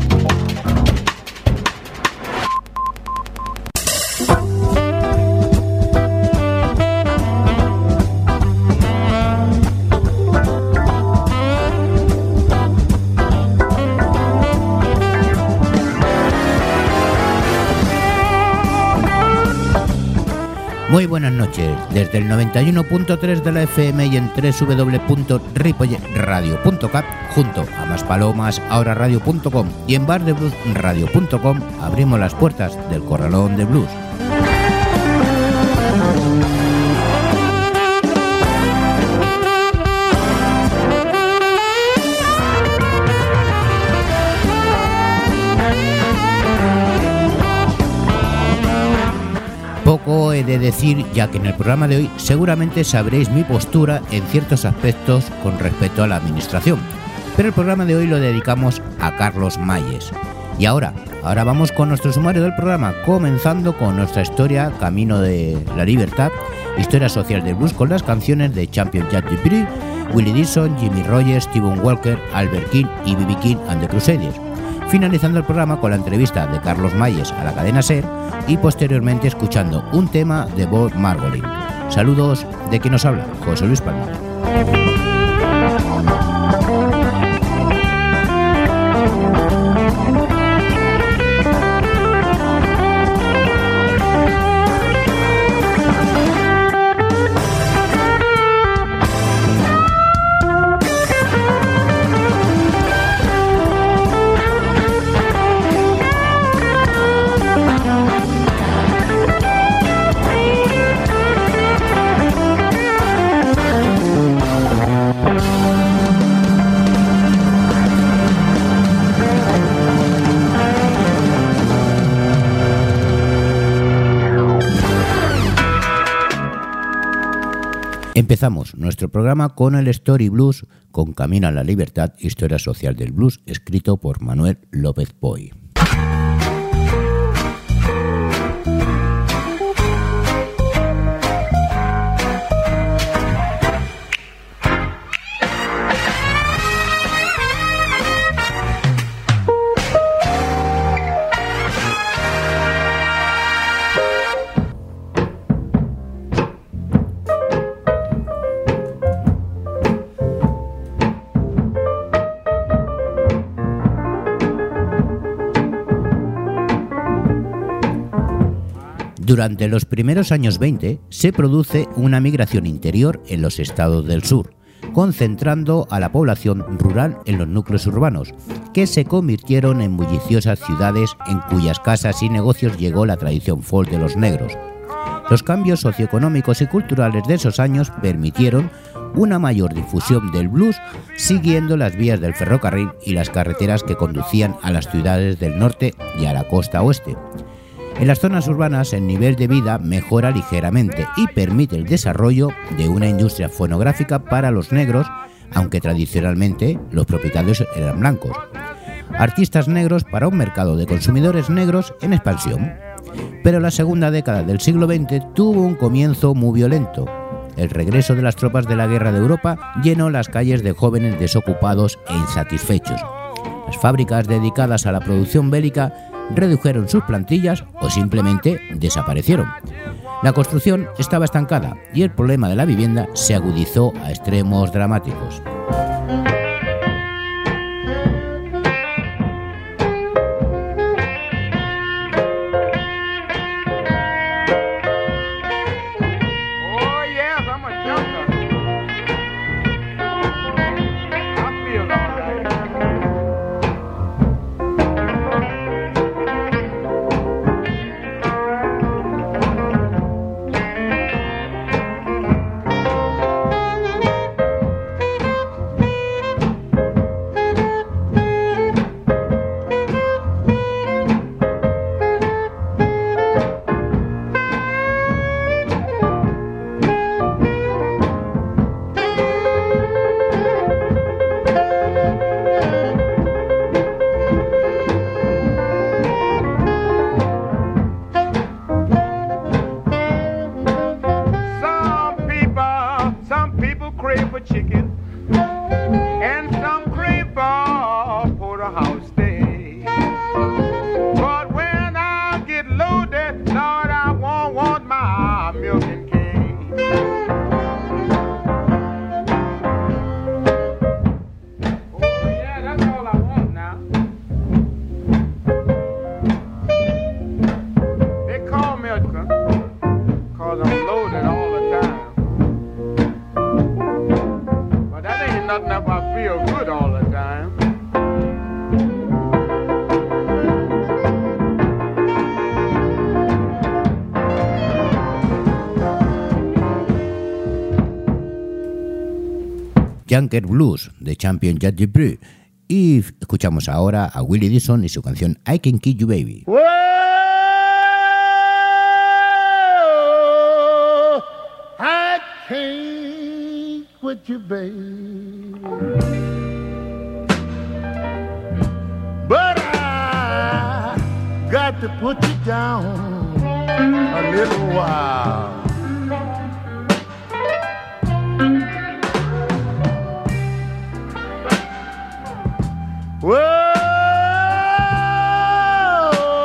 Thank you. Buenas noches, desde el 91.3 de la FM y en www.ripoyradio.cap, junto a Más Palomas, ahora radio.com y en bardebluesradio.com abrimos las puertas del Corralón de Blues. He de decir, ya que en el programa de hoy seguramente sabréis mi postura en ciertos aspectos con respecto a la administración. Pero el programa de hoy lo dedicamos a Carlos Mayes. Y ahora, ahora vamos con nuestro sumario del programa, comenzando con nuestra historia Camino de la Libertad, historia social de blues con las canciones de Champion Jack Dupree, Willie Dixon, Jimmy Rogers, Stephen Walker, Albert King y B.B. King and the Crusaders. Finalizando el programa con la entrevista de Carlos Mayes a la cadena SER y posteriormente escuchando un tema de Bob Margolin. Saludos de quien nos habla, José Luis Palma. Empezamos nuestro programa con el Story Blues con Camino a la Libertad, historia social del blues, escrito por Manuel López Poy. Durante los primeros años 20 se produce una migración interior en los estados del sur, concentrando a la población rural en los núcleos urbanos, que se convirtieron en bulliciosas ciudades en cuyas casas y negocios llegó la tradición folk de los negros. Los cambios socioeconómicos y culturales de esos años permitieron una mayor difusión del blues siguiendo las vías del ferrocarril y las carreteras que conducían a las ciudades del norte y a la costa oeste. En las zonas urbanas el nivel de vida mejora ligeramente y permite el desarrollo de una industria fonográfica para los negros, aunque tradicionalmente los propietarios eran blancos. Artistas negros para un mercado de consumidores negros en expansión. Pero la segunda década del siglo XX tuvo un comienzo muy violento. El regreso de las tropas de la guerra de Europa llenó las calles de jóvenes desocupados e insatisfechos. Las fábricas dedicadas a la producción bélica redujeron sus plantillas o simplemente desaparecieron. La construcción estaba estancada y el problema de la vivienda se agudizó a extremos dramáticos. Junker Blues de Champion Jack Dupree. Y escuchamos ahora a Willie Dixon y su canción I Can Kill You Baby. I can't you, baby. But I got to put you down a little while. Whoa,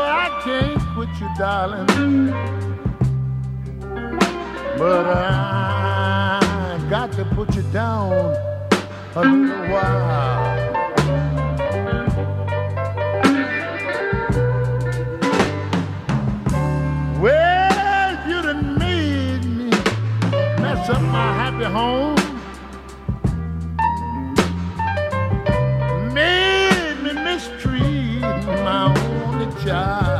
I can't quit you, darling. But I got to put you down a little while. Well, you done made me mess up my happy home. shine.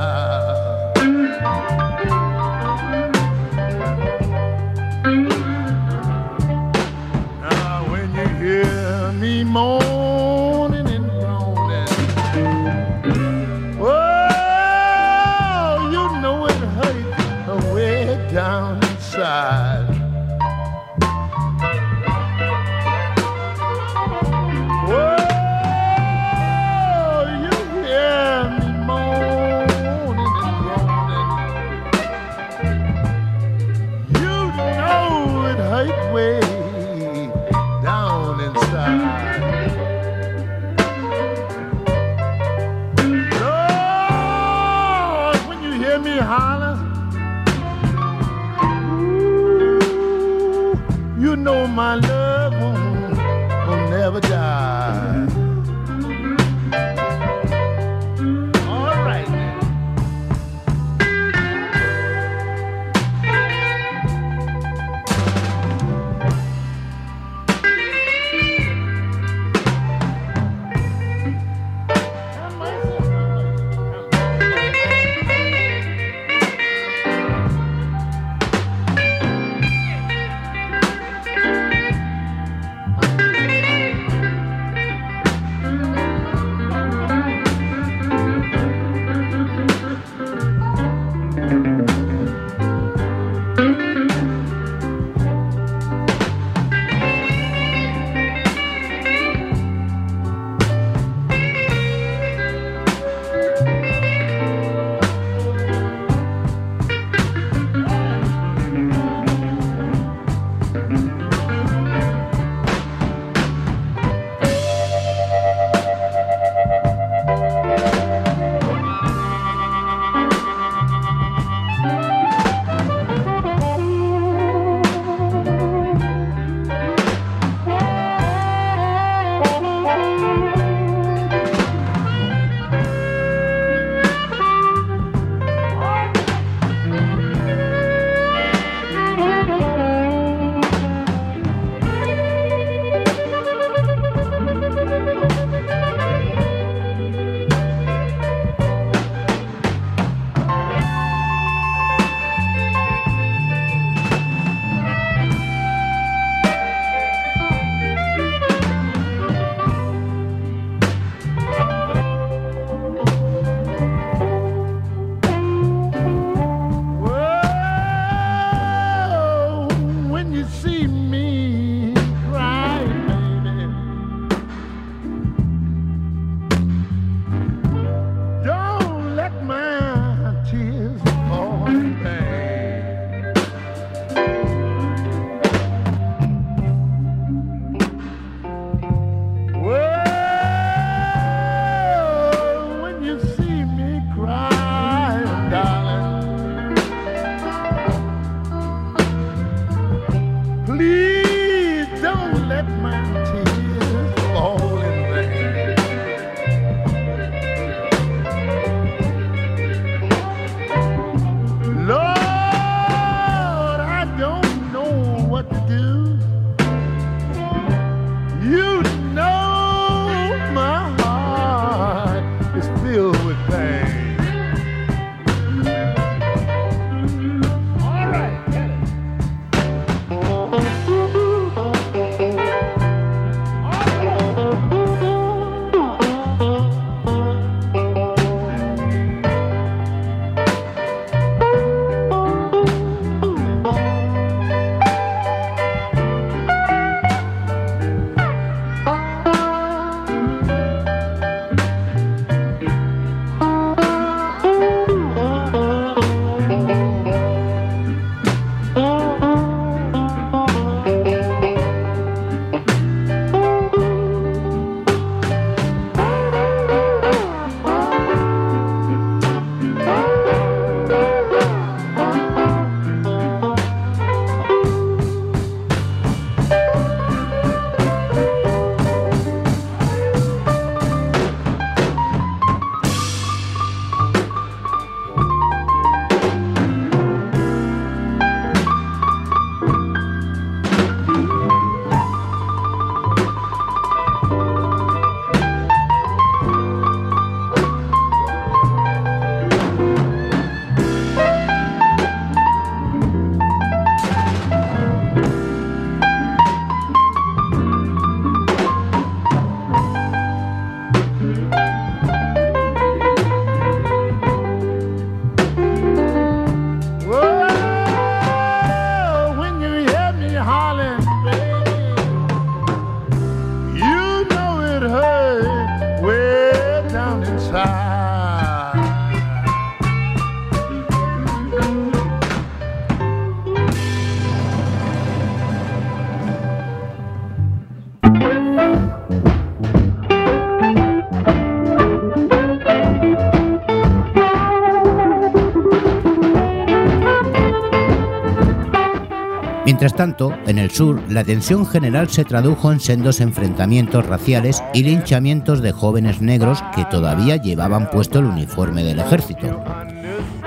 Mientras tanto, en el sur, la tensión general se tradujo en sendos enfrentamientos raciales y linchamientos de jóvenes negros que todavía llevaban puesto el uniforme del ejército.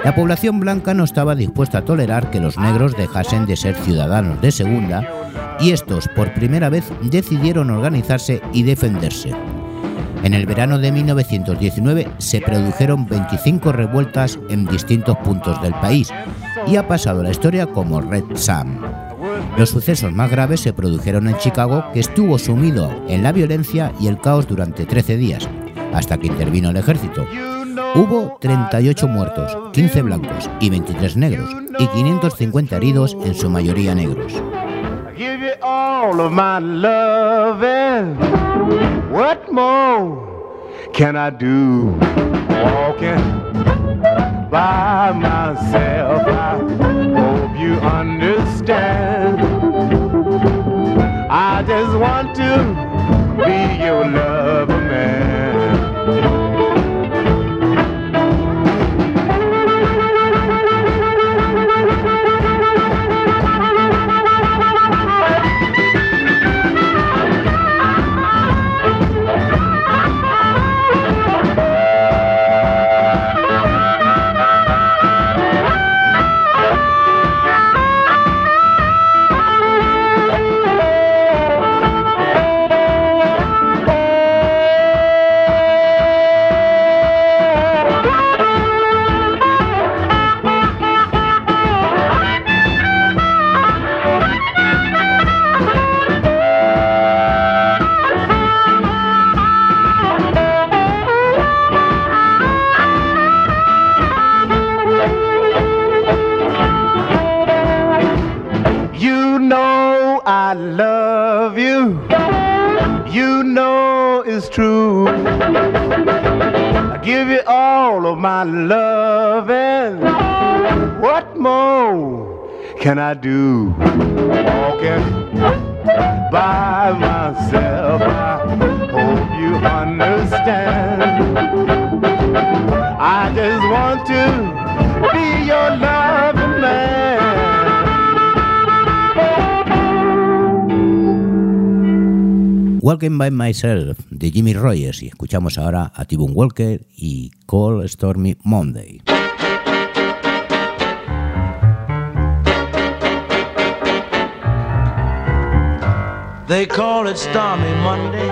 La población blanca no estaba dispuesta a tolerar que los negros dejasen de ser ciudadanos de segunda y estos por primera vez decidieron organizarse y defenderse. En el verano de 1919 se produjeron 25 revueltas en distintos puntos del país y ha pasado la historia como Red Sam. Los sucesos más graves se produjeron en Chicago, que estuvo sumido en la violencia y el caos durante 13 días, hasta que intervino el ejército. Hubo 38 muertos, 15 blancos y 23 negros, y 550 heridos, en su mayoría negros. By myself. I hope you understand. I just want to be your lover By Myself de Jimmy Rogers y escuchamos ahora a T-Bone Walker y Cold Stormy Monday. They call it Stormy Monday,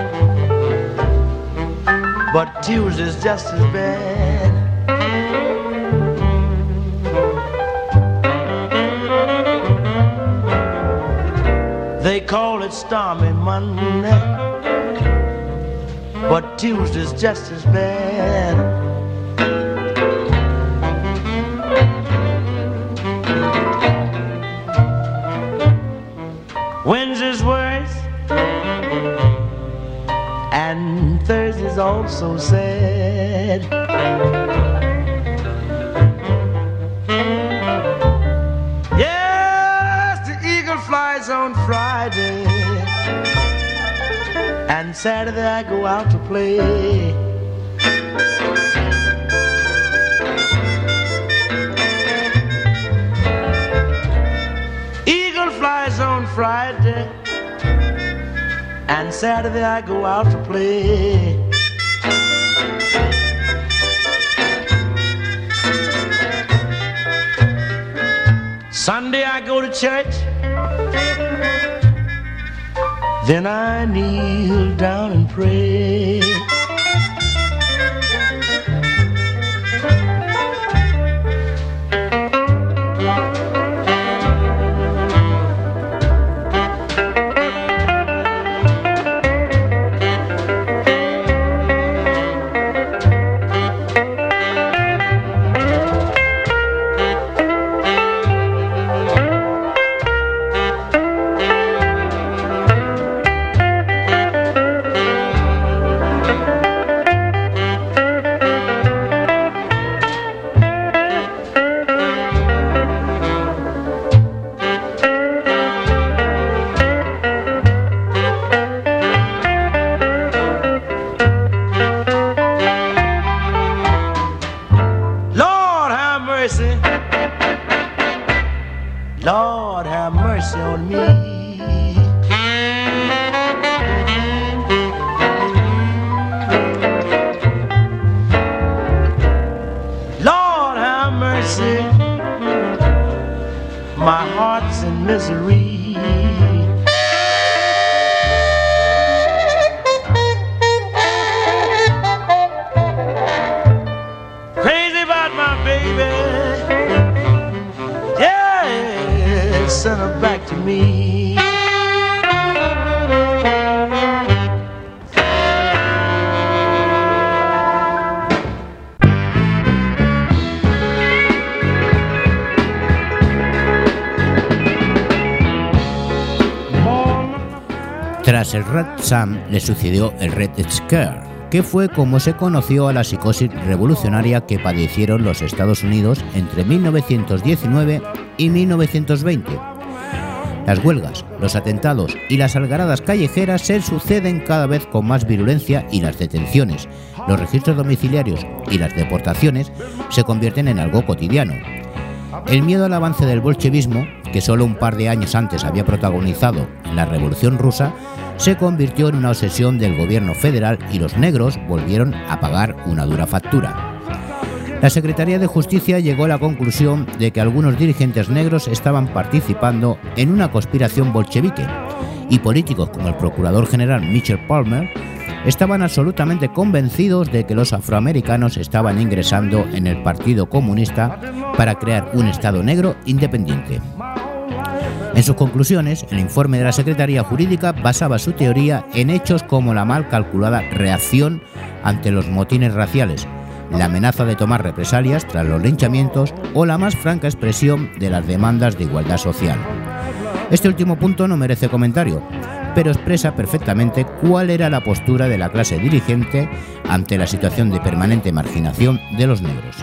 but Tuesday's just as bad. They call it Stormy Monday, but Tuesday's just as bad. Wednesday's worse, and Thursday's also sad. And Saturday I go out to play. Eagle flies on Friday, and Saturday I go out to play. Sunday I go to church, kneel down and pray. Le sucedió el Red Scare, que fue como se conoció a la psicosis revolucionaria que padecieron los Estados Unidos entre 1919 y 1920. Las huelgas, los atentados y las algaradas callejeras se suceden cada vez con más virulencia y las detenciones, los registros domiciliarios y las deportaciones se convierten en algo cotidiano. El miedo al avance del bolchevismo, que solo un par de años antes había protagonizado la Revolución rusa, se convirtió en una obsesión del gobierno federal y los negros volvieron a pagar una dura factura. La Secretaría de Justicia llegó a la conclusión de que algunos dirigentes negros estaban participando en una conspiración bolchevique y políticos como el Procurador General Mitchell Palmer estaban absolutamente convencidos de que los afroamericanos estaban ingresando en el Partido Comunista para crear un Estado negro independiente. En sus conclusiones, el informe de la Secretaría Jurídica basaba su teoría en hechos como la mal calculada reacción ante los motines raciales, la amenaza de tomar represalias tras los linchamientos o la más franca expresión de las demandas de igualdad social. Este último punto no merece comentario, pero expresa perfectamente cuál era la postura de la clase dirigente ante la situación de permanente marginación de los negros.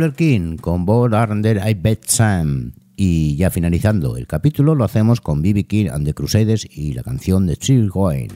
Albert King con Bob Arnder I Bet Sam. Y ya finalizando el capítulo lo hacemos con B.B. King and the Crusaders y la canción de Chill Going.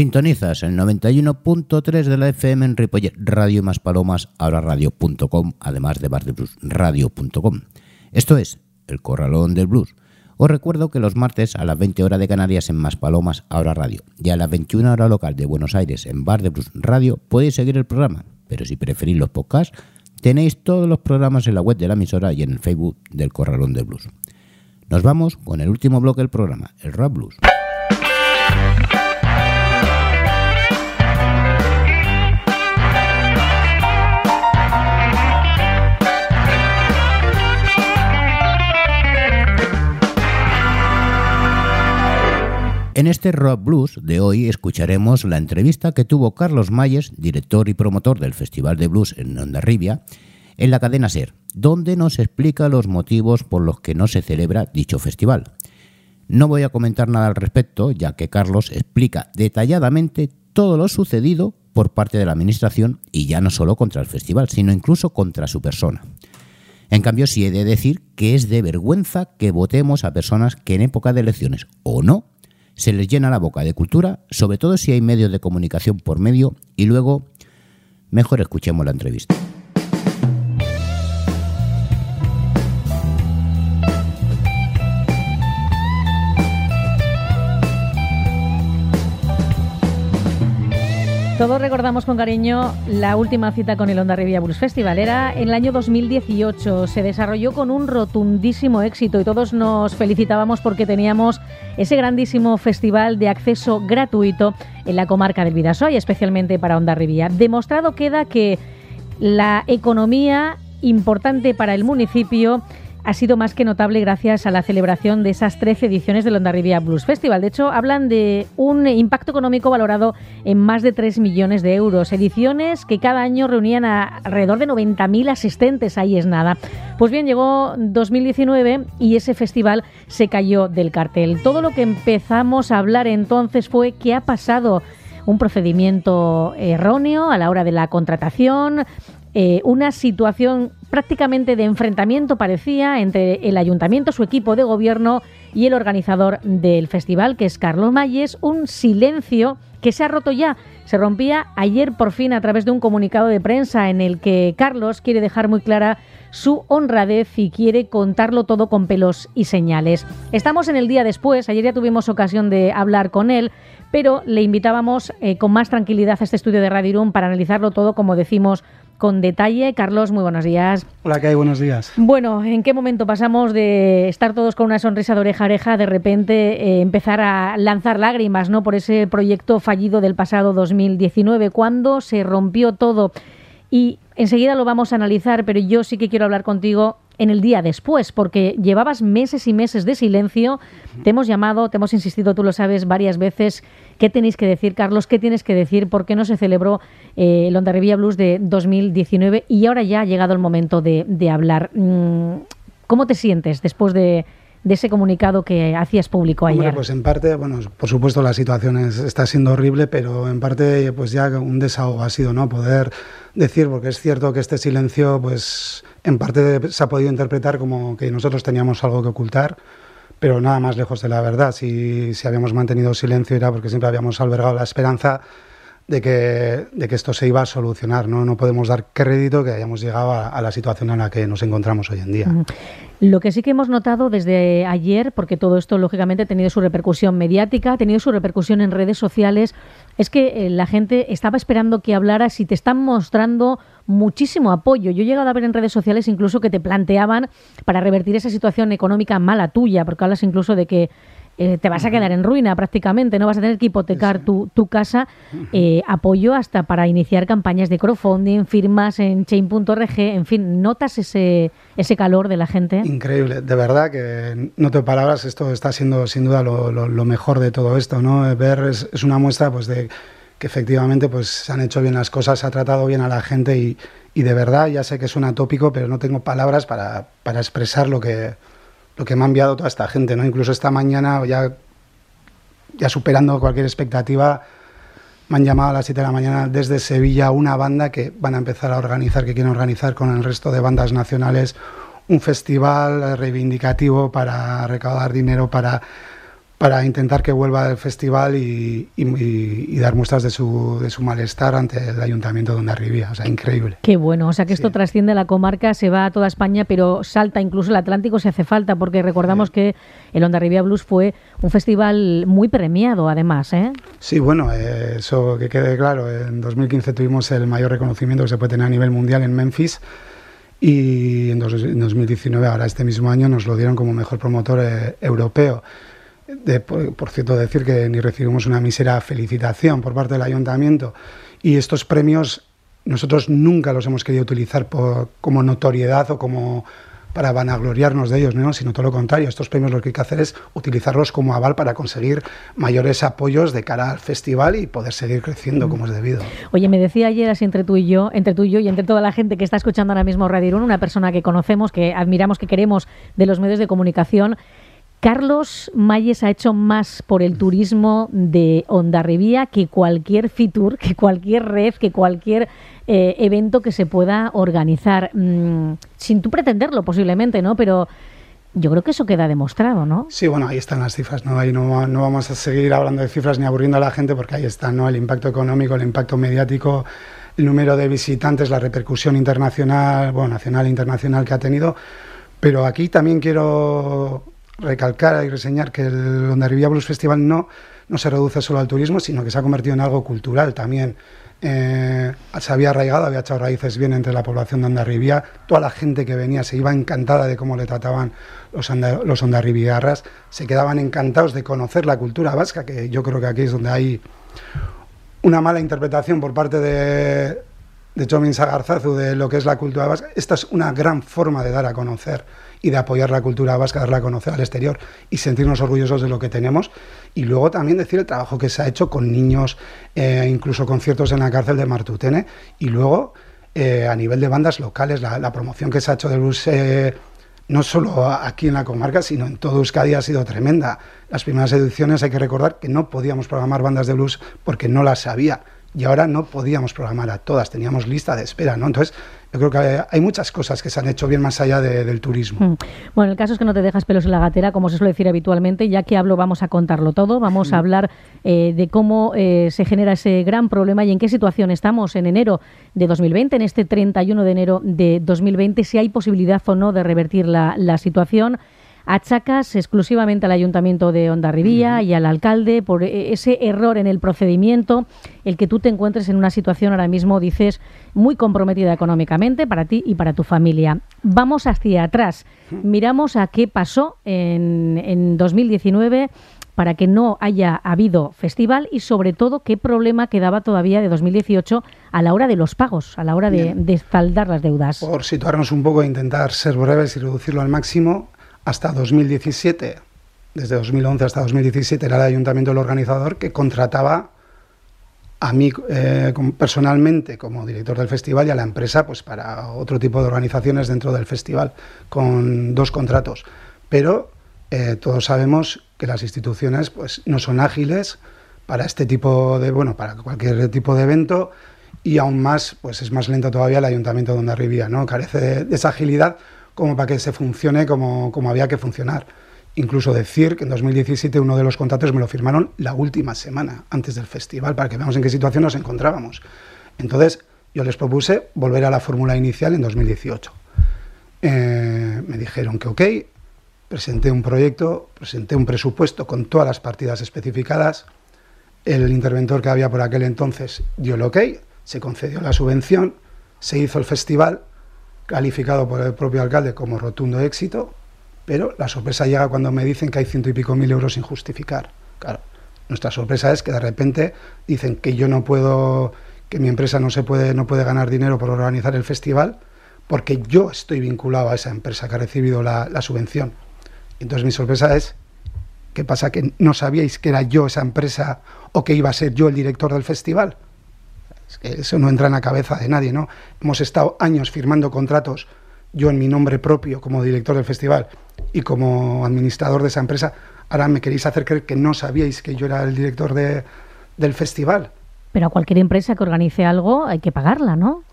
Sintonizas el 91.3 de la FM en Ripollet, Radio Más Palomas, ahora radio.com, además de radio.com. Esto es El Corralón del Blues. Os recuerdo que los martes a las 20 horas de Canarias en Más Palomas, ahora radio, y a las 21 horas local de Buenos Aires en Bar de Blues Radio podéis seguir el programa, pero si preferís los podcasts, tenéis todos los programas en la web de la emisora y en el Facebook del Corralón del Blues. Nos vamos con el último bloque del programa, el Rap Blues. En este Rock Blues de hoy escucharemos la entrevista que tuvo Carlos Mayes, director y promotor del Festival de Blues en Ondarribia, en la cadena SER, donde nos explica los motivos por los que no se celebra dicho festival. No voy a comentar nada al respecto, ya que Carlos explica detalladamente todo lo sucedido por parte de la Administración y ya no solo contra el festival, sino incluso contra su persona. En cambio, sí he de decir que es de vergüenza que votemos a personas que en época de elecciones o no se les llena la boca de cultura, sobre todo si hay medios de comunicación por medio, y luego mejor escuchemos la entrevista. Todos recordamos con cariño la última cita con el Onda Rivia Blues Festival. Era en el año 2018. Se desarrolló con un rotundísimo éxito y todos nos felicitábamos porque teníamos ese grandísimo festival de acceso gratuito en la comarca del Vidasoy, especialmente para Onda Rivia. Demostrado queda que la economía importante para el municipio ha sido más que notable gracias a la celebración de esas 13 ediciones del Ondarribia Blues Festival. De hecho, hablan de un impacto económico valorado en más de 3 millones de euros. Ediciones que cada año reunían a alrededor de 90.000 asistentes. Ahí es nada. Pues bien, llegó 2019 y ese festival se cayó del cartel. Todo lo que empezamos a hablar entonces fue qué ha pasado un procedimiento erróneo a la hora de la contratación, eh, una situación prácticamente de enfrentamiento parecía entre el ayuntamiento, su equipo de gobierno y el organizador del festival, que es Carlos Mayes, un silencio que se ha roto ya. Se rompía ayer por fin a través de un comunicado de prensa en el que Carlos quiere dejar muy clara su honradez y quiere contarlo todo con pelos y señales. Estamos en el día después, ayer ya tuvimos ocasión de hablar con él, pero le invitábamos eh, con más tranquilidad a este estudio de Radio Irún para analizarlo todo, como decimos, con detalle. Carlos, muy buenos días. Hola, ¿qué hay? Buenos días. Bueno, ¿en qué momento pasamos de estar todos con una sonrisa de oreja a oreja, de repente eh, empezar a lanzar lágrimas ¿no? por ese proyecto fallido del pasado 2019? ¿Cuándo se rompió todo? Y enseguida lo vamos a analizar, pero yo sí que quiero hablar contigo en el día después, porque llevabas meses y meses de silencio. Te hemos llamado, te hemos insistido, tú lo sabes, varias veces. ¿Qué tenéis que decir, Carlos? ¿Qué tienes que decir? ¿Por qué no se celebró eh, el Onda Revilla Blues de 2019? Y ahora ya ha llegado el momento de, hablar. Mm, ¿Cómo te sientes después de, ese comunicado que hacías público ayer? Hombre, pues en parte, bueno, por supuesto la situación está siendo horrible, pero en parte pues ya un desahogo ha sido, ¿no? Poder decir, porque es cierto que este silencio, pues en parte se ha podido interpretar como que nosotros teníamos algo que ocultar, pero nada más lejos de la verdad. Si, si habíamos mantenido silencio era porque siempre habíamos albergado la esperanza de que, de que esto se iba a solucionar. No, no podemos dar crédito que hayamos llegado a, la situación en la que nos encontramos hoy en día. Lo que sí que hemos notado desde ayer, porque todo esto lógicamente ha tenido su repercusión mediática, ha tenido su repercusión en redes sociales, es que eh, la gente estaba esperando que hablaras y te están mostrando muchísimo apoyo. Yo he llegado a ver en redes sociales incluso que te planteaban para revertir esa situación económica mala tuya, porque hablas incluso de que eh, te vas a quedar en ruina prácticamente, no vas a tener que hipotecar tu, tu, casa. Eh, apoyo hasta para iniciar campañas de crowdfunding, firmas en chain.org, en fin, ¿notas ese, ese calor de la gente? Increíble, de verdad que no te palabras, esto está siendo sin duda lo, lo, mejor de todo esto, ¿no? Ver es, es, una muestra pues de que efectivamente pues se han hecho bien las cosas, se ha tratado bien a la gente y, y de verdad, ya sé que es un atópico, pero no tengo palabras para, para expresar lo que, lo que me ha enviado toda esta gente, ¿no? Incluso esta mañana, ya, ya superando cualquier expectativa, me han llamado a las 7 de la mañana desde Sevilla una banda que van a empezar a organizar, que quieren organizar con el resto de bandas nacionales un festival reivindicativo para recaudar dinero para, para intentar que vuelva el festival y, y- y- y dar muestras de su, de su malestar ante el ayuntamiento de Ondarribía. O sea, increíble. Qué bueno, o sea que esto Sí. trasciende la comarca, se va a toda España, pero salta incluso el Atlántico si hace falta, porque recordamos que el Ondarribia Blues fue un festival muy premiado, además, ¿eh? Sí, bueno, eh, eso que quede claro. En 2015 tuvimos el mayor reconocimiento que se puede tener a nivel mundial en Memphis y en 2019, ahora este mismo año, nos lo dieron como mejor promotor eh, europeo. Por, cierto, decir que ni recibimos una mísera felicitación por parte del ayuntamiento y estos premios nosotros nunca los hemos querido utilizar como notoriedad o como para vanagloriarnos de ellos, ¿no? sino todo lo contrario. Estos premios lo que hay que hacer es utilizarlos como aval para conseguir mayores apoyos de cara al festival y poder seguir creciendo como es debido. Oye, me decía ayer así entre tú y yo, entre tú y yo y entre toda la gente que está escuchando ahora mismo Radio Irún, una persona que conocemos, que admiramos, que queremos de los medios de comunicación. Carlos Mayes ha hecho más por el turismo de Ondarribía que cualquier Fitur, que cualquier red, que cualquier eh, evento que se pueda organizar, Mm, sin tú pretenderlo posiblemente, ¿no? Pero yo creo que eso queda demostrado, ¿no? Sí, bueno, ahí están las cifras, ¿no? Ahí no, no vamos a seguir hablando de cifras ni aburriendo a la gente porque ahí está, ¿no? El impacto económico, el impacto mediático, el número de visitantes, la repercusión internacional, bueno, nacional e internacional que ha tenido. Pero aquí también quiero recalcar y reseñar que el Ondarribia Blues Festival no, no se reduce solo al turismo, sino que se ha convertido en algo cultural también. Eh, se había arraigado, había echado raíces bien entre la población de Ondarribia. Toda la gente que venía se iba encantada de cómo le trataban los, los. Se quedaban encantados de conocer la cultura vasca, que yo creo que aquí es donde hay una mala interpretación por parte de, de Sagarzazu de lo que es la cultura vasca. Esta es una gran forma de dar a conocer y de apoyar la cultura vasca, darla a conocer al exterior y sentirnos orgullosos de lo que tenemos. Y luego también decir el trabajo que se ha hecho con niños, eh, incluso conciertos en la cárcel de Martutene. Y luego, eh, a nivel de bandas locales, la, promoción que se ha hecho de blues, eh, no solo aquí en la comarca, sino en todo Euskadi ha sido tremenda. Las primeras ediciones hay que recordar que no podíamos programar bandas de blues porque no las había. Y ahora no podíamos programar a todas, teníamos lista de espera, ¿no? Entonces, yo creo que hay, muchas cosas que se han hecho bien más allá de- del turismo. Mm. Bueno, el caso es que no te dejas pelos en la gatera, como se suele decir habitualmente. Ya que hablo, vamos a contarlo todo. Vamos a hablar eh, de cómo eh, se genera ese gran problema y en qué situación estamos en enero de 2020, en este 31 de enero de 2020, si hay posibilidad o no de revertir la, la situación. Achacas exclusivamente al Ayuntamiento de Ondarribía y al alcalde por eh, ese error en el procedimiento, el que tú te encuentres en una situación ahora mismo, dices, muy comprometida económicamente para ti y para tu familia. Vamos hacia atrás. Miramos a qué pasó en, en 2019 para que no haya habido festival y sobre todo qué problema quedaba todavía de 2018 a la hora de los pagos, a la hora de, de saldar las deudas. Por situarnos un poco e intentar ser breves y reducirlo al máximo, hasta 2017, desde 2011 hasta 2017, era el ayuntamiento el organizador que contrataba a mí eh, personalmente como director del festival y a la empresa pues para otro tipo de organizaciones dentro del festival con dos contratos. Pero eh, todos sabemos que las instituciones pues no son ágiles para este tipo de bueno para cualquier tipo de evento y aún más pues es más lento todavía el ayuntamiento de Ondarribía, ¿no? Carece de, de esa agilidad como para que se funcione como, como había que funcionar. Incluso decir que en 2017 uno de los contratos me lo firmaron la última semana antes del festival para que veamos en qué situación nos encontrábamos. Entonces yo les propuse volver a la fórmula inicial en 2018. Eh, me dijeron que ok, presenté un proyecto, presenté un presupuesto con todas las partidas especificadas. El interventor que había por aquel entonces dio el ok, se concedió la subvención, se hizo el festival, calificado por el propio alcalde como rotundo éxito, pero la sorpresa llega cuando me dicen que hay ciento y pico mil euros sin justificar. Claro, nuestra sorpresa es que de repente dicen que yo no puedo, que mi empresa no se puede, no puede ganar dinero por organizar el festival, porque yo estoy vinculado a esa empresa que ha recibido la, la subvención. Entonces mi sorpresa es, ¿qué pasa? ¿Que no sabíais que era yo esa empresa o que iba a ser yo el director del festival? Es que eso no entra en la cabeza de nadie, ¿no? Hemos estado años firmando contratos, yo en mi nombre propio como director del festival y como administrador de esa empresa. Ahora me queréis hacer creer que no sabíais que yo era el director de, del festival. Pero a cualquier empresa que organice algo hay que pagarla, ¿no?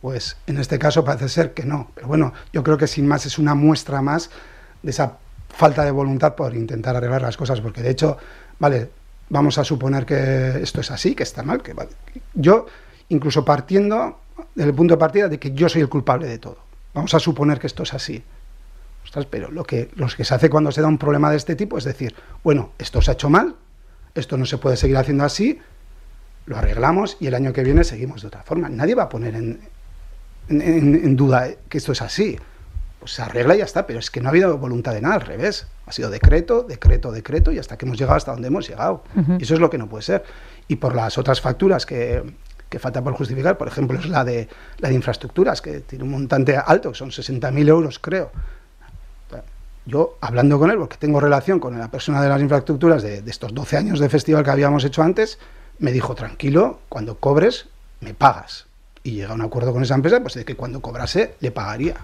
Pues en este caso parece ser que no. Pero bueno, yo creo que sin más es una muestra más de esa falta de voluntad por intentar arreglar las cosas, porque de hecho, vale, vamos a suponer que esto es así, que está mal, que vale. Yo, incluso partiendo del punto de partida de que yo soy el culpable de todo, vamos a suponer que esto es así. Ostras, pero lo que, lo que se hace cuando se da un problema de este tipo es decir, bueno, esto se ha hecho mal, esto no se puede seguir haciendo así, lo arreglamos y el año que viene seguimos de otra forma. Nadie va a poner en, en, en duda que esto es así. Pues se arregla y ya está, pero es que no ha habido voluntad de nada, al revés. Ha sido decreto, decreto, decreto y hasta que hemos llegado hasta donde hemos llegado. Eso es lo que no puede ser. Y por las otras facturas que, que falta por justificar, por ejemplo, es la de, la de infraestructuras, que tiene un montante alto, que son 60.000 euros, creo. Yo, hablando con él, porque tengo relación con la persona de las infraestructuras de, estos 12 años de festival que habíamos hecho antes, me dijo, tranquilo, cuando cobres, me pagas. Y llega a un acuerdo con esa empresa, pues de que cuando cobrase, le pagaría.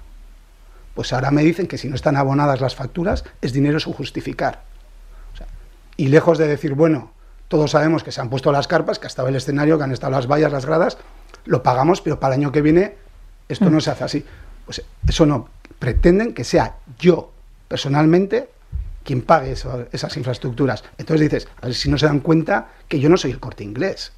Pues ahora me dicen que si no están abonadas las facturas, es dinero sin justificar. Y lejos de decir, bueno, todos sabemos que se han puesto las carpas, que ha estado el escenario, que han estado las vallas, las gradas, lo pagamos, pero para el año que viene esto no se hace así. Pues eso no. Pretenden que sea yo, personalmente, quien pague esas infraestructuras. Entonces dices, a ver si no se dan cuenta que yo no soy el corte inglés,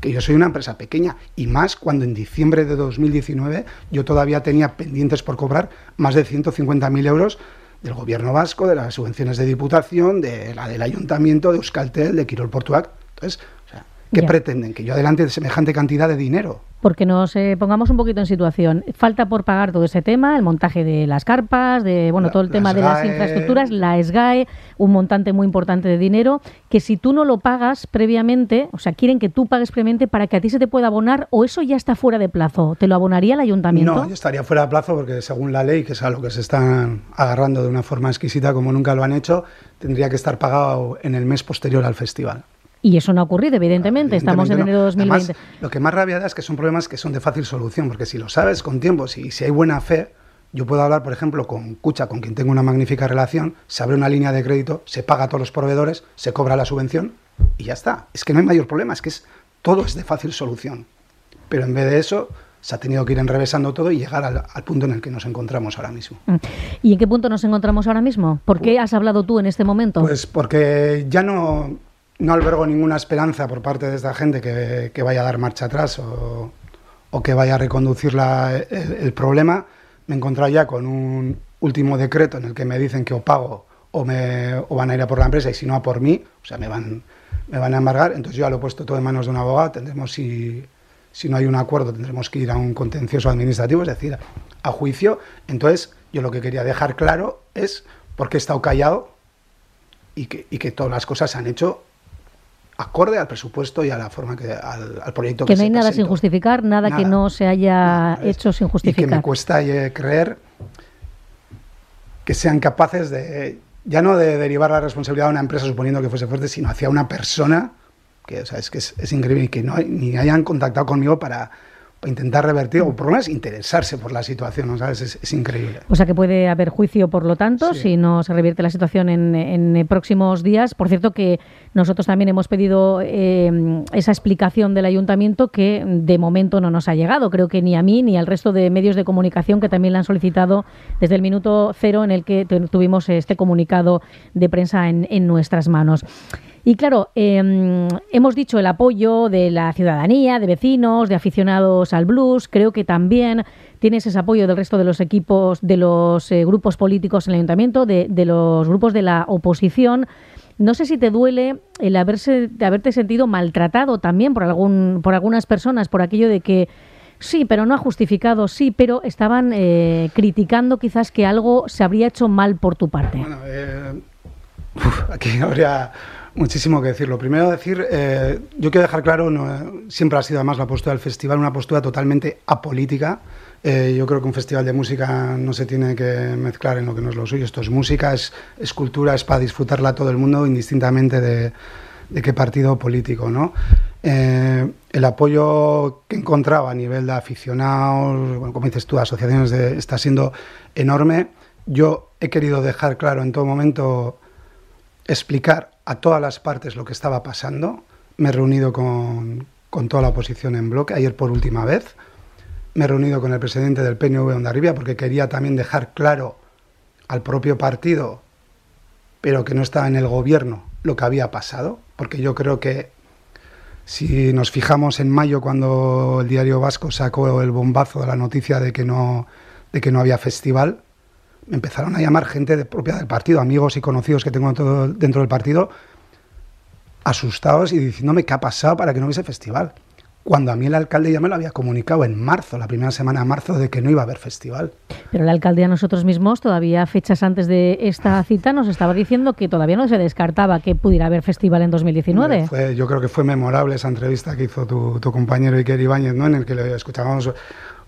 que yo soy una empresa pequeña, y más cuando en diciembre de 2019 yo todavía tenía pendientes por cobrar más de 150.000 euros del gobierno vasco, de las subvenciones de diputación, de la del ayuntamiento, de Euskaltel, de Quirol Portuac. Entonces, o sea, ¿qué Ya. pretenden? Que yo adelante de semejante cantidad de dinero. Porque nos eh, pongamos un poquito en situación. Falta por pagar todo ese tema, el montaje de las carpas, de bueno, La- todo el tema de las infraestructuras, la SGAE, un montante muy importante de dinero, que si tú no lo pagas previamente, o sea, quieren que tú pagues previamente para que a ti se te pueda abonar, o eso ya está fuera de plazo. ¿Te lo abonaría el ayuntamiento? No, yo estaría fuera de plazo porque según la ley, que es a lo que se están agarrando de una forma exquisita como nunca lo han hecho, tendría que estar pagado en el mes posterior al festival. Y eso no ha ocurrido, evidentemente. Estamos en enero de no. 2020. Además, lo que más rabia da es que son problemas que son de fácil solución, porque si lo sabes con tiempo, si, si hay buena fe, yo puedo hablar, por ejemplo, con Cucha, con quien tengo una magnífica relación, se abre una línea de crédito, se paga a todos los proveedores, se cobra la subvención y ya está. Es que no hay mayor problema, es que es, todo es de fácil solución. Pero en vez de eso, se ha tenido que ir enrevesando todo y llegar al, al punto en el que nos encontramos ahora mismo. Mm. ¿Y en qué punto nos encontramos ahora mismo? ¿Por qué has hablado tú en este momento? Pues porque ya no, no albergo ninguna esperanza por parte de esta gente que, que vaya a dar marcha atrás o, o que vaya a reconducir la- el, problema. Me he ya con un último decreto en el que me dicen que o pago o, me, o van a ir a por la empresa y si no a por mí, o sea, me van, me van a embargar. Entonces yo ya lo he puesto todo en manos de un abogado. Tendremos, si, si no hay un acuerdo, tendremos que ir a un contencioso administrativo, es decir, a juicio. Entonces yo lo que quería dejar claro es por qué he estado callado y que, y que todas las cosas se han hecho acorde al presupuesto y a la forma que al, al proyecto que, que no se hay nada sin justificar, nada, que no se haya Nada, hecho sin Y que justificar. me cuesta eh, creer que sean capaces de, ya no de derivar la responsabilidad a una empresa suponiendo que fuese fuerte, sino hacia una persona, que o sea, es que es, es increíble, y que no ni hayan contactado conmigo para intentar revertir, o por lo menos interesarse por la situación, ¿no? ¿sabes? Es, es increíble. O sea que puede haber juicio, por lo tanto, Sí. si no se revierte la situación en, en, eh, próximos días. Por cierto, que nosotros también hemos pedido eh, esa explicación del ayuntamiento que de momento no nos ha llegado. Creo que ni a mí ni al resto de medios de comunicación que también la han solicitado desde el minuto cero en el que tu- tuvimos este comunicado de prensa en, en nuestras manos. Y claro, eh, hemos dicho el apoyo de la ciudadanía, de vecinos, de aficionados al blues. Creo que también tienes ese apoyo del resto de los equipos, de los eh, grupos políticos en el ayuntamiento, de, de los grupos de la oposición. No sé si te duele el haberse, haberte sentido maltratado también por, algún, por algunas personas, por aquello de que sí, pero no ha justificado, sí, pero estaban eh, criticando quizás que algo se habría hecho mal por tu parte. Bueno, eh, aquí habría muchísimo que decir. Lo primero decir, eh, yo quiero dejar claro, no, siempre ha sido además la postura del festival, una postura totalmente apolítica. Eh, yo creo que un festival de música no se tiene que mezclar en lo que no es lo suyo. Esto es música, es, es cultura, es para disfrutarla todo el mundo, indistintamente de, qué partido político, ¿no? Eh, el apoyo que encontraba a nivel de aficionados, como dices tú, asociaciones, está siendo enorme. Yo he querido dejar claro en todo momento, explicar a todas las partes lo que estaba pasando. Me he reunido con, con toda la oposición en bloque, ayer por última vez. Me he reunido con el presidente del PNV Ondarribia porque quería también dejar claro al propio partido pero que no estaba en el gobierno lo que había pasado, porque yo creo que si nos fijamos en mayo cuando el diario vasco sacó el bombazo de la noticia de que no, de que no había festival, me empezaron a llamar gente de, propia del partido, amigos y conocidos que tengo dentro del partido, asustados y diciéndome qué ha pasado para que no hubiese festival. Cuando a mí el alcalde ya me lo había comunicado en marzo, la primera semana de marzo, de que no iba a haber festival. Pero la alcaldía nosotros mismos, todavía fechas antes de esta cita, nos estaba diciendo que todavía no se descartaba que pudiera haber festival en 2019. Fue- yo creo que fue memorable esa entrevista que hizo tu, tu compañero Iker Ibáñez, ¿no? en el que le escuchábamos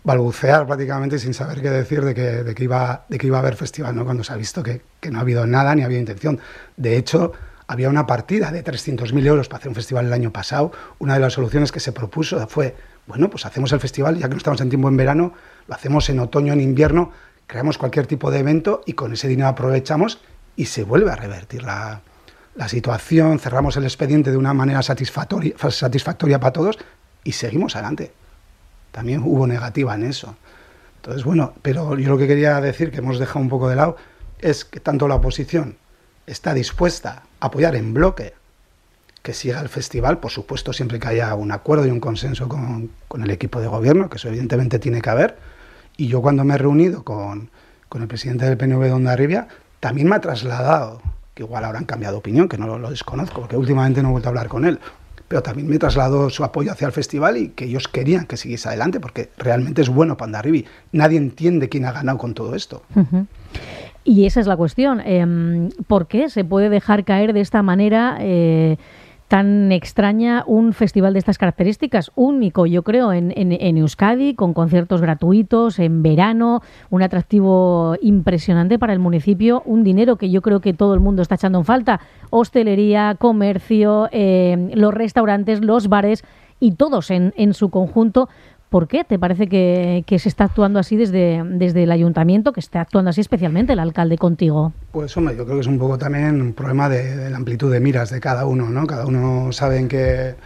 balbucear prácticamente sin saber qué decir de que, de que, iba, de que iba a haber festival, ¿no? cuando se ha visto que, que no ha habido nada ni había intención. De hecho, había una partida de 300.000 euros para hacer un festival el año pasado. Una de las soluciones que se propuso fue, bueno, pues hacemos el festival, ya que no estamos en tiempo en verano, lo hacemos en otoño, en invierno, creamos cualquier tipo de evento y con ese dinero aprovechamos y se vuelve a revertir la, la situación, cerramos el expediente de una manera satisfactoria, satisfactoria para todos y seguimos adelante. También hubo negativa en eso. Entonces, bueno, pero yo lo que quería decir, que hemos dejado un poco de lado, es que tanto la oposición está dispuesta a apoyar en bloque que siga el festival, por supuesto, siempre que haya un acuerdo y un consenso con, con el equipo de gobierno, que eso evidentemente tiene que haber. Y yo cuando me he reunido con, con el presidente del PNV de Ondarribia, también me ha trasladado, que igual habrán cambiado opinión, que no lo, lo desconozco, porque últimamente no he vuelto a hablar con él, pero también me trasladó su apoyo hacia el festival y que ellos querían que siguiese adelante, porque realmente es bueno para Ondarribi. Nadie entiende quién ha ganado con todo esto. Y esa es la cuestión. em, ¿Por qué se puede dejar caer de esta manera eh, tan extraña un festival de estas características? Único, yo creo, en, en- en Euskadi, con conciertos gratuitos, en verano, un atractivo impresionante para el municipio, un dinero que yo creo que todo el mundo está echando en falta. Hostelería, comercio, em, los restaurantes, los bares y todos en, en su conjunto. ¿Por qué te parece que, se está actuando así desde, desde el ayuntamiento, que está actuando así especialmente el alcalde contigo? Pues hombre, yo creo que es un poco también un problema de, la amplitud de miras de cada uno, ¿no? Cada uno sabe en qué,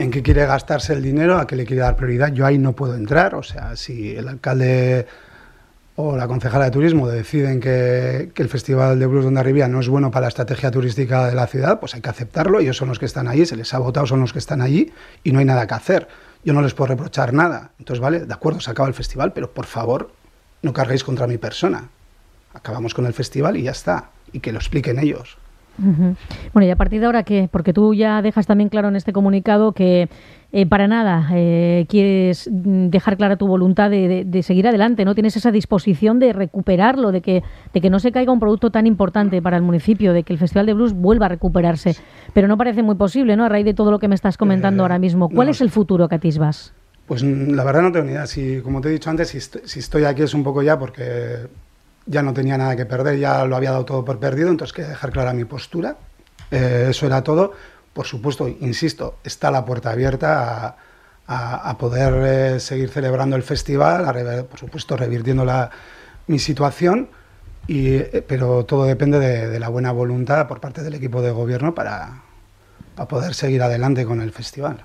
en qué quiere gastarse el dinero, a qué le quiere dar prioridad. Yo ahí no puedo entrar, o sea, si el alcalde o la concejala de turismo deciden que, el Festival de Blues de Ondarribia no es bueno para la estrategia turística de la ciudad, pues hay que aceptarlo. Ellos son los que están allí, se les ha votado, son los que están allí y no hay nada que hacer. Yo no les puedo reprochar nada. Entonces, vale, de acuerdo, se acaba el festival, pero por favor, no carguéis contra mi persona. Acabamos con el festival y ya está. Y que lo expliquen ellos. Bueno, y a partir de ahora, ¿qué? Porque tú ya dejas también claro en este comunicado que eh, para nada eh, quieres dejar clara tu voluntad de, de- de seguir adelante, ¿no? Tienes esa disposición de recuperarlo, de que, de que no se caiga un producto tan importante para el municipio, de que el Festival de Blues vuelva a recuperarse. Pero no parece muy posible, ¿no? A raíz de todo lo que me estás comentando Eh, ahora mismo. ¿Cuál no es el futuro que atisbas? Pues mm, la verdad no tengo ni idea. Si, como te he dicho antes, si estoy aquí es un poco ya porque ya no tenía nada que perder, ya lo había dado todo por perdido, entonces quería dejar clara mi postura. Eh, eso era todo. Por supuesto, insisto, está la puerta abierta a, poder eh, seguir celebrando el festival, a por supuesto, revirtiendo la, mi situación, y, eh, pero todo depende de, de la buena voluntad por parte del equipo de gobierno para, para poder seguir adelante con el festival.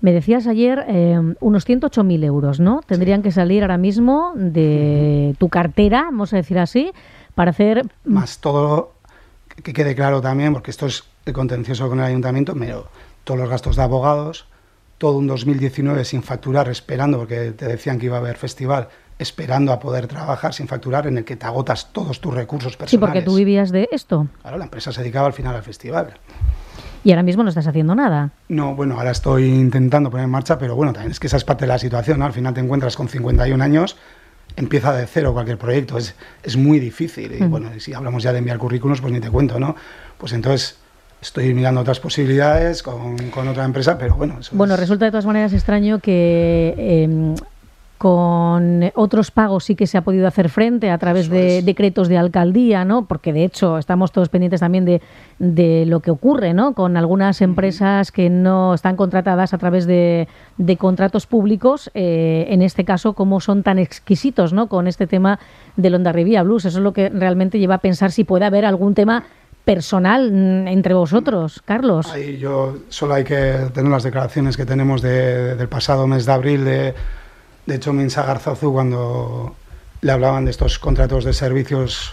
Me decías ayer eh, unos 108.000 euros, ¿no? Tendrían que salir ahora mismo de tu cartera, vamos a decir así, para hacer más todo que quede claro también, porque esto es el contencioso con el ayuntamiento, pero todos los gastos de abogados, todo un 2019 sin facturar, esperando, porque te decían que iba a haber festival, esperando a poder trabajar sin facturar, en el que te agotas todos tus recursos personales. Sí, porque tú vivías de esto Claro, la empresa se dedicaba al final al festival. Y ahora mismo no estás haciendo nada. No, bueno, ahora estoy intentando poner en marcha, pero bueno, también es que esa es parte de la situación, ¿no? Al final te encuentras con 51 años, empieza de cero cualquier proyecto, es, es muy difícil. Y Mm. bueno, si hablamos ya de enviar currículums, pues ni te cuento, ¿no? Pues entonces estoy mirando otras posibilidades con, con otra empresa, pero bueno, eso Bueno, es- resulta de todas maneras extraño que eh, con otros pagos sí que se ha podido hacer frente a través de decretos de alcaldía, ¿no? Porque de hecho estamos todos pendientes también de, de lo que ocurre, ¿no? Con algunas empresas que no están contratadas a través de, de contratos públicos, eh, en este caso, cómo son tan exquisitos, ¿no? Con este tema del Ondarribía Blues. Eso es lo que realmente lleva a pensar si puede haber algún tema personal mm, entre vosotros, Carlos. Ahí yo solo hay que tener las declaraciones que tenemos de- del pasado mes de abril de, de Chomin Sagarzazu cuando le hablaban de estos contratos de servicios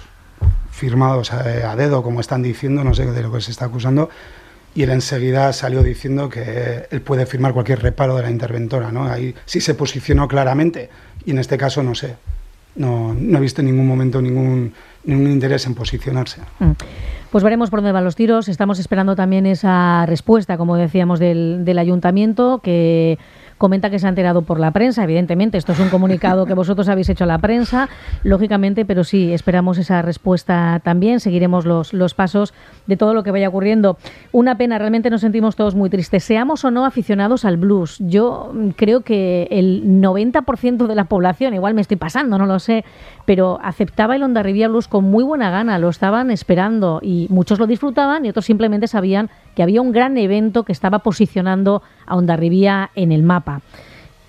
firmados a, a dedo, como están diciendo, no sé de lo que se está acusando, y él enseguida salió diciendo que él puede firmar cualquier reparo de la interventora, ¿no? Ahí sí se posicionó claramente, y en este caso no sé, no, no he visto en ningún momento ningún, ningún interés en posicionarse. Mm. Pues veremos por dónde van los tiros. Estamos esperando también esa respuesta, como decíamos, del ayuntamiento, que comenta que se ha enterado por la prensa, evidentemente, esto es un comunicado que vosotros habéis hecho a la prensa, lógicamente, pero sí, esperamos esa respuesta también, seguiremos los, los pasos de todo lo que vaya ocurriendo. Una pena, realmente nos sentimos todos muy tristes, seamos o no aficionados al blues. Yo creo que el 90% de la población, igual me estoy pasando, no lo sé, pero aceptaba el Ondarribia Blues con muy buena gana, lo estaban esperando y muchos lo disfrutaban y otros simplemente sabían que había un gran evento que estaba posicionando a Ondarribia en el mapa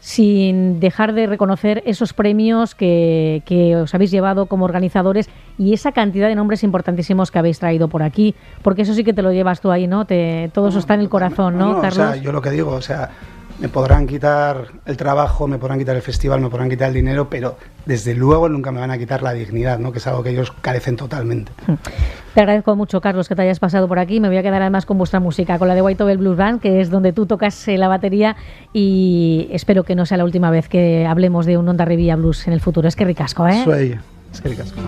sin dejar de reconocer esos premios que, que, os habéis llevado como organizadores y esa cantidad de nombres importantísimos que habéis traído por aquí, porque eso sí que te lo llevas tú ahí, ¿no? Te, todo eso está en el corazón, ¿no, no, Carlos? O sea, yo lo que digo, o sea, me podrán quitar el trabajo, me podrán quitar el festival, me podrán quitar el dinero, pero desde luego nunca me van a quitar la dignidad, ¿no? que es algo que ellos carecen totalmente. Te agradezco mucho, Carlos, que te hayas pasado por aquí. Me voy a quedar además con vuestra música, con la de White Ovel Blues Band, que es donde tú tocas eh, la batería y espero que no sea la última vez que hablemos de un Onda Revilla Blues en el futuro. Es que ricasco, ¿eh? Soy, es que ricasco.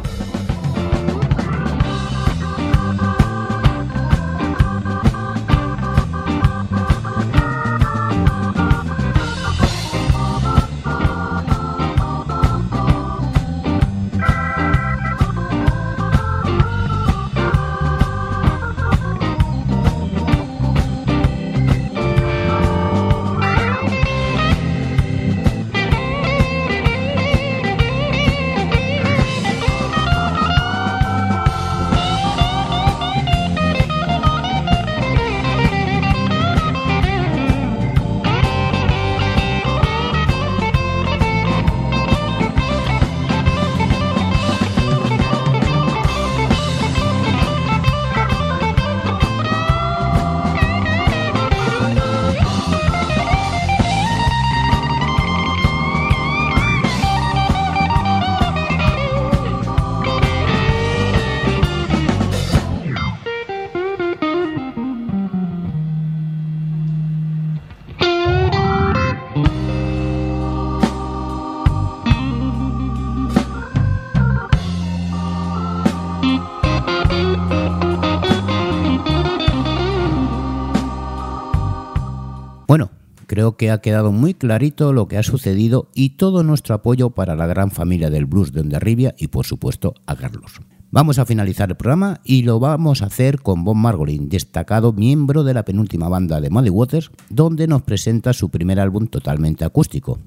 Creo que ha quedado muy clarito lo que ha sucedido y todo nuestro apoyo para la gran familia del blues de Ondarribia y por supuesto a Carlos. Vamos a finalizar el programa y lo vamos a hacer con Bob Margolin, destacado miembro de la penúltima banda de Muddy Waters, donde nos presenta su primer álbum totalmente acústico.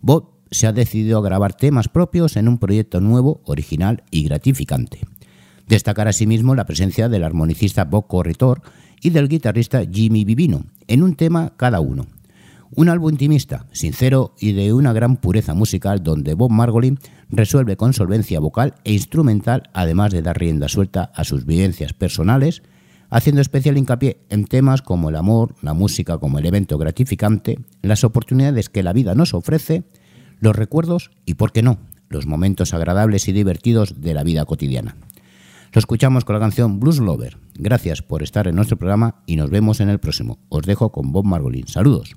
Bob se ha decidido a grabar temas propios en un proyecto nuevo, original y gratificante. Destacar asimismo la presencia del armonicista Bob Corritor y del guitarrista Jimmy Vivino, en un tema cada uno. Un álbum intimista, sincero y de una gran pureza musical donde Bob Margolin resuelve con solvencia vocal e instrumental, además de dar rienda suelta a sus vivencias personales, haciendo especial hincapié en temas como el amor, la música como elemento gratificante, las oportunidades que la vida nos ofrece, los recuerdos y, por qué no, los momentos agradables y divertidos de la vida cotidiana. Lo escuchamos con la canción Blues Lover. Gracias por estar en nuestro programa y nos vemos en el próximo. Os dejo con Bob Margolin. Saludos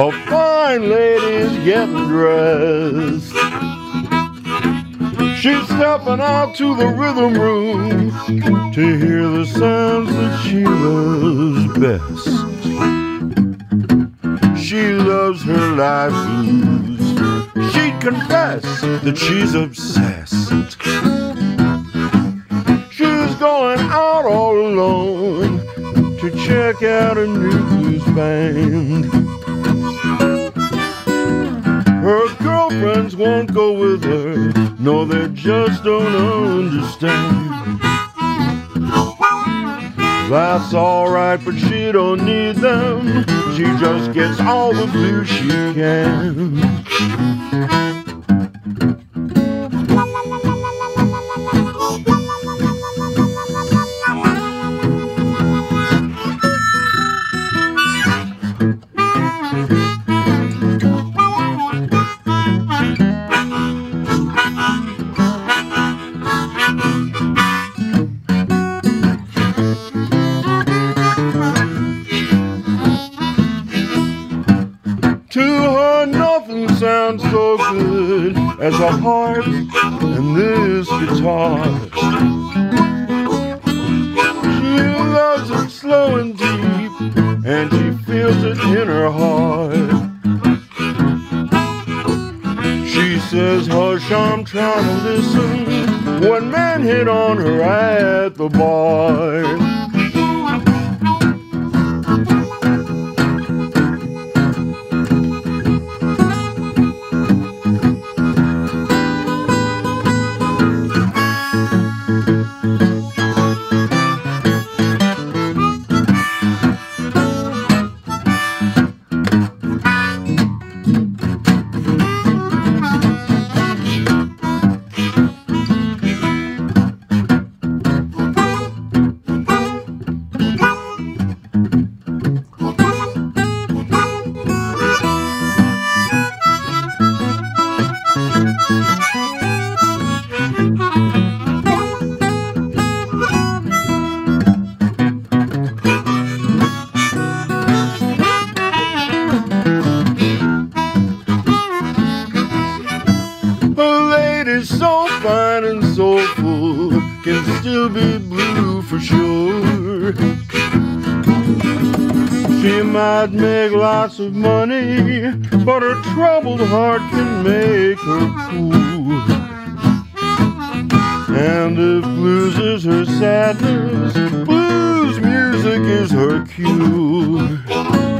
A fine lady's getting dressed. She's stepping out to the rhythm room to hear the sounds that she loves best. She loves her life blues. She'd confess that she's obsessed. She's going out all alone to check out a new blues band. Girlfriends won't go with her No, they just don't understand. That's alright, but she don't need them. She just gets all the blues she can. She loves it slow and deep, and she feels it in her heart. She says, Hush, I'm trying to listen. One man hit on her at the bar. Might make lots of money, but her troubled heart can make her cool. And if blues is her sadness, blues music is her cure.